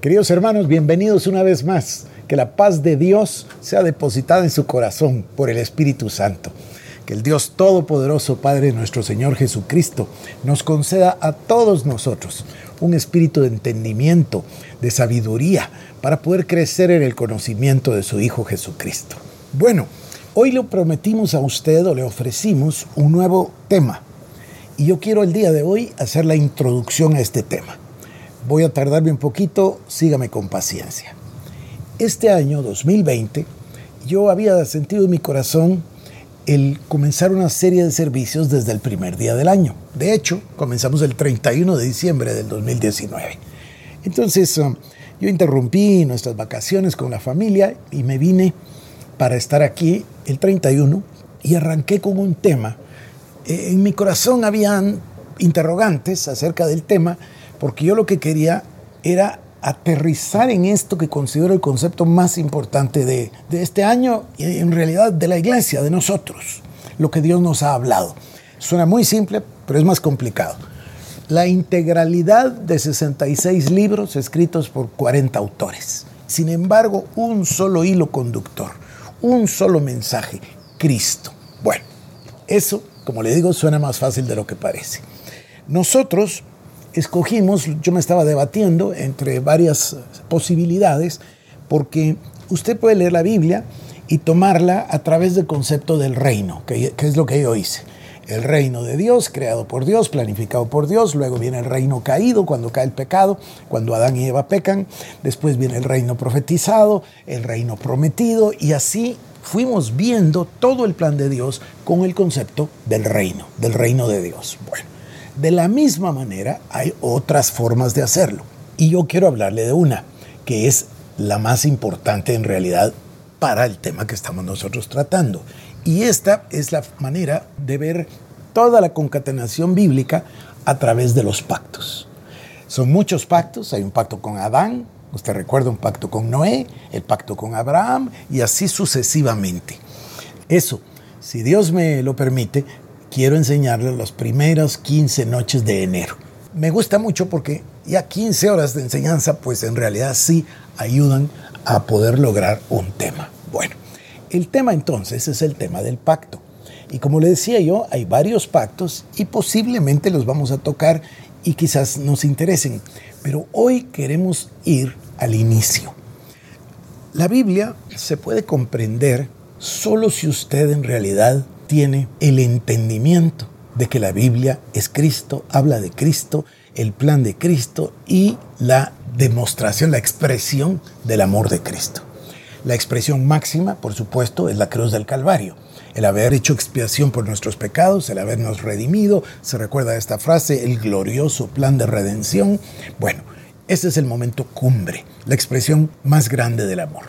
Queridos hermanos, bienvenidos una vez más. Que la paz de Dios sea depositada en su corazón por el Espíritu Santo. Que el Dios Todopoderoso, Padre nuestro Señor Jesucristo, nos conceda a todos nosotros un espíritu de entendimiento, de sabiduría, para poder crecer en el conocimiento de su Hijo Jesucristo. Bueno, hoy le prometimos a usted o le ofrecimos un nuevo tema. Y yo quiero el día de hoy hacer la introducción a este tema. Voy a tardarme un poquito, sígame con paciencia. Este año 2020 yo había sentido en mi corazón el comenzar una serie de servicios desde el primer día del año. De hecho, comenzamos el 31 de diciembre del 2019. Entonces, um, yo interrumpí nuestras vacaciones con la familia y me vine para estar aquí el 31 y arranqué con un tema. Eh, en mi corazón habían interrogantes acerca del tema porque yo lo que quería era aterrizar en esto que considero el concepto más importante de, este año y en realidad de la iglesia, de nosotros, lo que Dios nos ha hablado. Suena muy simple, pero es más complicado. La integralidad de 66 libros escritos por 40 autores. Sin embargo, un solo hilo conductor, un solo mensaje, Cristo. Bueno, eso, como le digo, suena más fácil de lo que parece. Nosotros escogimos, yo me estaba debatiendo entre varias posibilidades, porque usted puede leer la Biblia y tomarla a través del concepto del reino, que, es lo que yo hice. El reino de Dios, creado por Dios, planificado por Dios, luego viene el reino caído, cuando cae el pecado, cuando Adán y Eva pecan, después viene el reino profetizado, el reino prometido, y así fuimos viendo todo el plan de Dios con el concepto del reino, del reino de Dios. Bueno. De la misma manera, hay otras formas de hacerlo. Y yo quiero hablarle de una, que es la más importante en realidad para el tema que estamos nosotros tratando. Y esta es la manera de ver toda la concatenación bíblica a través de los pactos. Son muchos pactos, hay un pacto con Adán, usted recuerda un pacto con Noé, el pacto con Abraham y así sucesivamente. Eso, si Dios me lo permite, quiero enseñarles las primeras 15 noches de enero. Me gusta mucho porque ya 15 horas de enseñanza pues en realidad sí ayudan a poder lograr un tema. Bueno, el tema entonces es el tema del pacto. Y como le decía yo, hay varios pactos y posiblemente los vamos a tocar y quizás nos interesen. Pero hoy queremos ir al inicio. La Biblia se puede comprender solo si usted en realidad tiene el entendimiento de que la Biblia es Cristo, habla de Cristo, el plan de Cristo y la demostración, la expresión del amor de Cristo. La expresión máxima, por supuesto, es la cruz del Calvario. El haber hecho expiación por nuestros pecados, el habernos redimido, se recuerda esta frase, el glorioso plan de redención. Bueno, ese es el momento cumbre, la expresión más grande del amor.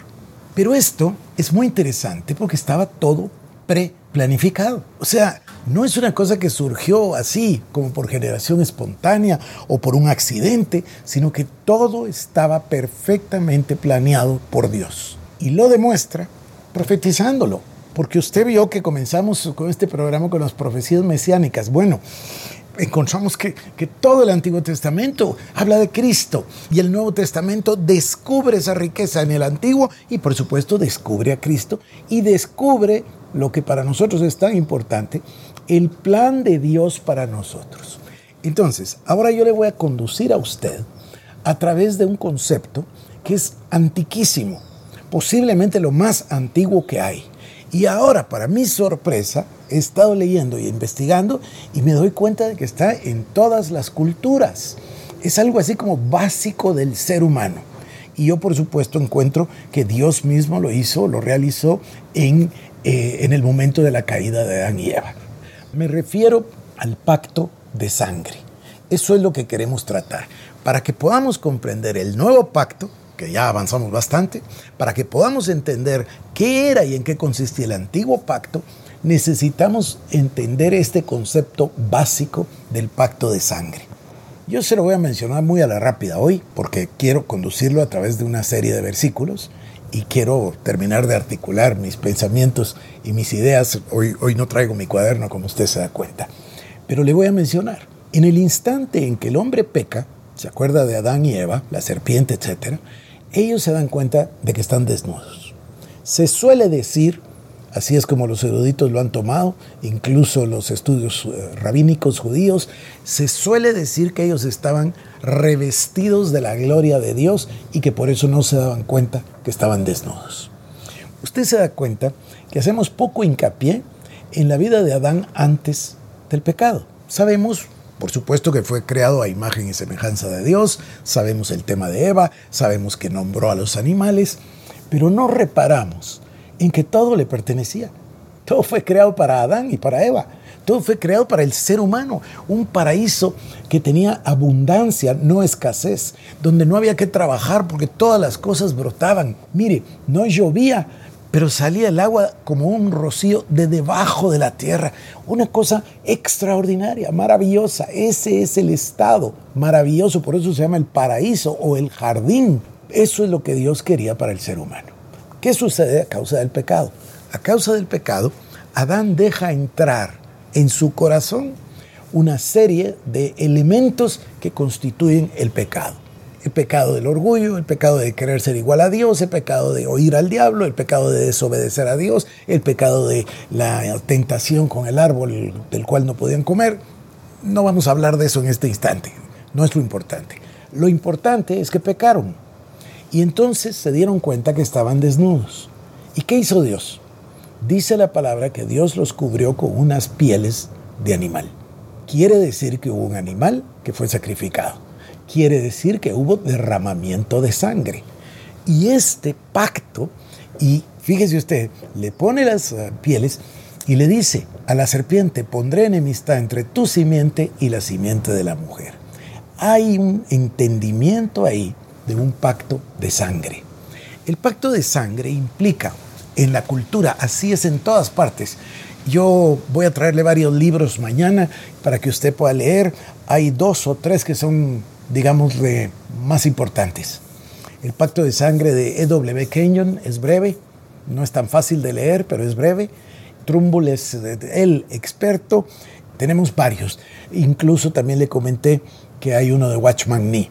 Pero esto es muy interesante porque estaba todo pre-planificado. O sea, no es una cosa que surgió así, como por generación espontánea o por un accidente, sino que todo estaba perfectamente planeado por Dios. Y lo demuestra profetizándolo. Porque usted vio que comenzamos con este programa con las profecías mesiánicas. Bueno, encontramos que, que, todo el Antiguo Testamento habla de Cristo y el Nuevo Testamento descubre esa riqueza en el Antiguo y por supuesto descubre a Cristo y descubre lo que para nosotros es tan importante, el plan de Dios para nosotros. Entonces, ahora yo le voy a conducir a usted a través de un concepto que es antiquísimo, posiblemente lo más antiguo que hay. Y ahora, para mi sorpresa, he estado leyendo y investigando y me doy cuenta de que está en todas las culturas. Es algo así como básico del ser humano. Y yo, por supuesto, encuentro que Dios mismo lo hizo, lo realizó en eh, en el momento de la caída de Adán y Eva. Me refiero al pacto de sangre. Eso es lo que queremos tratar. Para que podamos comprender el nuevo pacto, ya avanzamos bastante, para que podamos entender qué era y en qué consistía el antiguo pacto, necesitamos entender este concepto básico del pacto de sangre. Yo se lo voy a mencionar muy a la rápida hoy porque quiero conducirlo a través de una serie de versículos y quiero terminar de articular mis pensamientos y mis ideas. Hoy, hoy no traigo mi cuaderno, como usted se da cuenta. Pero le voy a mencionar. En el instante en que el hombre peca, se acuerda de Adán y Eva, la serpiente, etc., ellos se dan cuenta de que están desnudos. Se suele decir, así es como los eruditos lo han tomado, incluso los estudios eh, rabínicos judíos, se suele decir que ellos estaban revestidos de la gloria de Dios y que por eso no se daban cuenta que estaban desnudos. Usted se da cuenta que hacemos poco hincapié en la vida de Adán antes del pecado. Sabemos por supuesto que fue creado a imagen y semejanza de Dios, sabemos el tema de Eva, sabemos que nombró a los animales, pero no reparamos en que todo le pertenecía. Todo fue creado para Adán y para Eva. Todo fue creado para el ser humano, un paraíso que tenía abundancia, no escasez, donde no había que trabajar porque todas las cosas brotaban. Mire, no llovía, pero salía el agua como un rocío de debajo de la tierra. Una cosa extraordinaria, maravillosa. Ese es el estado maravilloso, por eso se llama el paraíso o el jardín. Eso es lo que Dios quería para el ser humano. ¿Qué sucede a causa del pecado? A causa del pecado, Adán deja entrar en su corazón una serie de elementos que constituyen el pecado el pecado del orgullo, el pecado de querer ser igual a Dios, el pecado de oír al diablo, el pecado de desobedecer a Dios, el pecado de la tentación con el árbol del cual no podían comer. No vamos a hablar de eso en este instante, no es lo importante. Lo importante es que pecaron y entonces se dieron cuenta que estaban desnudos. ¿Y qué hizo Dios? Dice la palabra que Dios los cubrió con unas pieles de animal. Quiere decir que hubo un animal que fue sacrificado quiere decir que hubo derramamiento de sangre. Y este pacto, y fíjese usted, le pone las eh, pieles y le dice a la serpiente, pondré enemistad entre tu simiente y la simiente de la mujer. Hay un entendimiento ahí de un pacto de sangre. El pacto de sangre implica en la cultura, así es en todas partes. Yo voy a traerle varios libros mañana para que usted pueda leer. Hay dos o tres que son digamos, más importantes. El pacto de sangre de E.W. Kenyon es breve, no es tan fácil de leer, pero es breve. Trumbull es el experto. Tenemos varios. Incluso también le comenté que hay uno de Watchman Nee.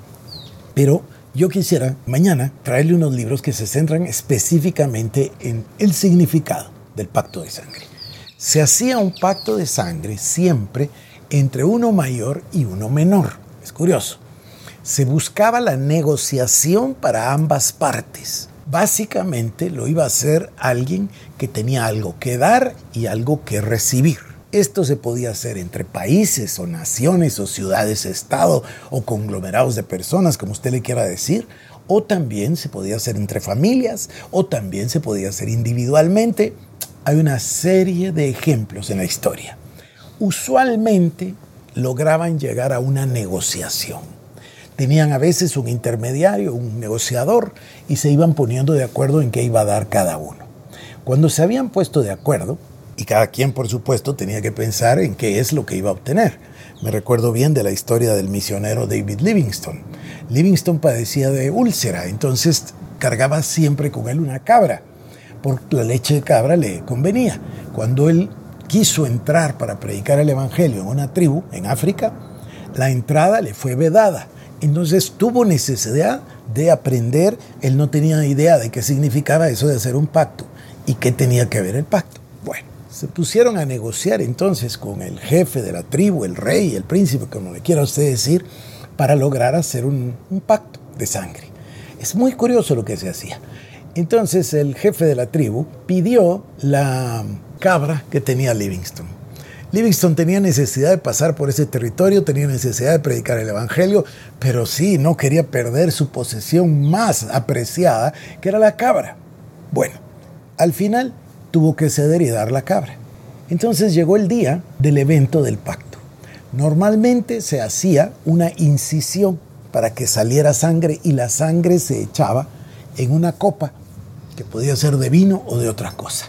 Pero yo quisiera mañana traerle unos libros que se centran específicamente en el significado del pacto de sangre. Se hacía un pacto de sangre siempre entre uno mayor y uno menor. Es curioso se buscaba la negociación para ambas partes. Básicamente lo iba a hacer alguien que tenía algo que dar y algo que recibir. Esto se podía hacer entre países o naciones o ciudades-estado o conglomerados de personas, como usted le quiera decir, o también se podía hacer entre familias, o también se podía hacer individualmente. Hay una serie de ejemplos en la historia. Usualmente lograban llegar a una negociación tenían a veces un intermediario, un negociador, y se iban poniendo de acuerdo en qué iba a dar cada uno. Cuando se habían puesto de acuerdo, y cada quien por supuesto tenía que pensar en qué es lo que iba a obtener. Me recuerdo bien de la historia del misionero David Livingstone. Livingstone padecía de úlcera, entonces cargaba siempre con él una cabra, porque la leche de cabra le convenía. Cuando él quiso entrar para predicar el Evangelio en una tribu en África, la entrada le fue vedada entonces tuvo necesidad de aprender, él no tenía idea de qué significaba eso de hacer un pacto y qué tenía que ver el pacto. Bueno, se pusieron a negociar entonces con el jefe de la tribu, el rey, el príncipe, como le quiera usted decir, para lograr hacer un, pacto de sangre. Es muy curioso lo que se hacía. Entonces el jefe de la tribu pidió la cabra que tenía Livingston Livingston tenía necesidad de pasar por ese territorio, tenía necesidad de predicar el Evangelio, pero sí, no quería perder su posesión más apreciada, que era la cabra. Bueno, al final tuvo que ceder y dar la cabra. Entonces llegó el día del evento del pacto. Normalmente se hacía una incisión para que saliera sangre y la sangre se echaba en una copa que podía ser de vino o de otra cosa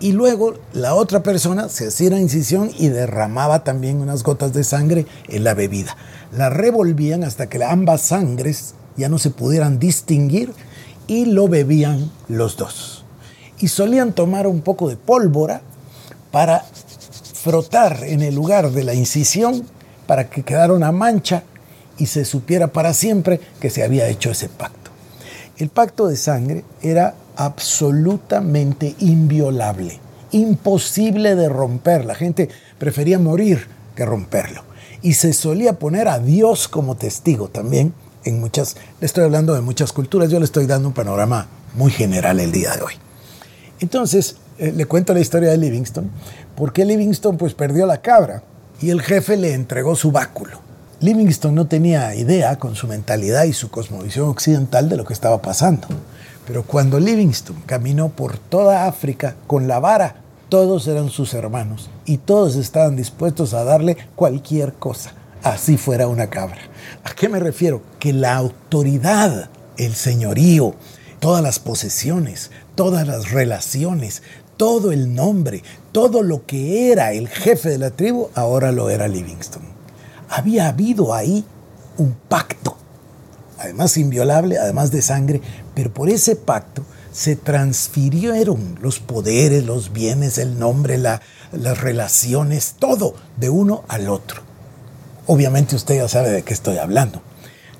y luego la otra persona se hacía la incisión y derramaba también unas gotas de sangre en la bebida. La revolvían hasta que ambas sangres ya no se pudieran distinguir y lo bebían los dos. Y solían tomar un poco de pólvora para frotar en el lugar de la incisión para que quedara una mancha y se supiera para siempre que se había hecho ese pacto. El pacto de sangre era absolutamente inviolable, imposible de romper. La gente prefería morir que romperlo. Y se solía poner a Dios como testigo también en muchas, le estoy hablando de muchas culturas, yo le estoy dando un panorama muy general el día de hoy. Entonces, eh, le cuento la historia de Livingston, porque Livingston pues perdió la cabra y el jefe le entregó su báculo. Livingston no tenía idea con su mentalidad y su cosmovisión occidental de lo que estaba pasando. Pero cuando Livingston caminó por toda África con la vara, todos eran sus hermanos y todos estaban dispuestos a darle cualquier cosa, así fuera una cabra. ¿A qué me refiero? Que la autoridad, el señorío, todas las posesiones, todas las relaciones, todo el nombre, todo lo que era el jefe de la tribu, ahora lo era Livingston. Había habido ahí un pacto, además inviolable, además de sangre, pero por ese pacto se transfirieron los poderes, los bienes, el nombre, las relaciones, todo de uno al otro. Obviamente usted ya sabe de qué estoy hablando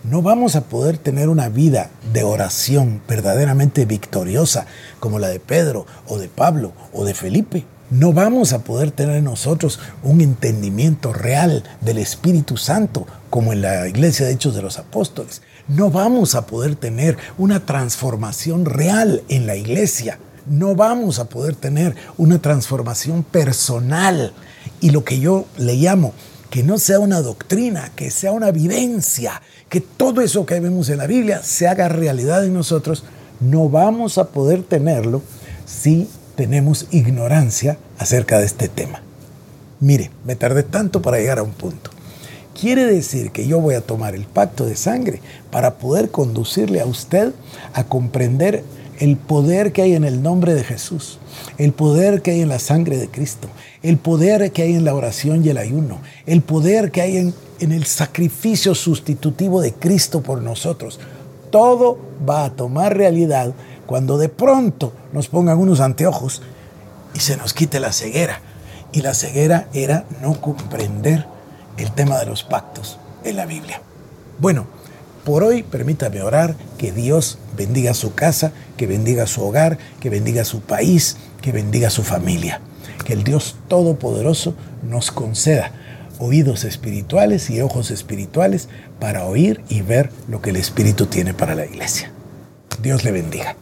no vamos a poder tener una vida de oración verdaderamente victoriosa como la de Pedro o de Pablo o de Felipe. No vamos a poder tener nosotros un entendimiento real del Espíritu Santo como en la iglesia de Hechos de los Apóstoles. No vamos a poder tener una transformación real en la iglesia. No vamos a poder tener una transformación personal. Y lo que yo le llamo que no sea una doctrina, que sea una vivencia, que todo eso que vemos en la Biblia se haga realidad en nosotros, no vamos a poder tenerlo si tenemos ignorancia acerca de este tema. Mire, me tardé tanto para llegar a un punto. Quiere decir que yo voy a tomar el pacto de sangre para poder conducirle a usted a comprender el poder que hay en el nombre de Jesús, el poder que hay en la sangre de Cristo, el poder que hay en la oración y el ayuno, el poder que hay en, el sacrificio sustitutivo de Cristo por nosotros. Todo va a tomar realidad cuando de pronto nos pongan unos anteojos y se nos quite la ceguera. Y la ceguera era no comprender el tema de los pactos en la Biblia. Bueno, por hoy permítame orar que Dios bendiga su casa, que bendiga su hogar, que bendiga su país, que bendiga su familia. Que el Dios Todopoderoso nos conceda oídos espirituales y ojos espirituales para oír y ver lo que el Espíritu tiene para la iglesia. Dios le bendiga.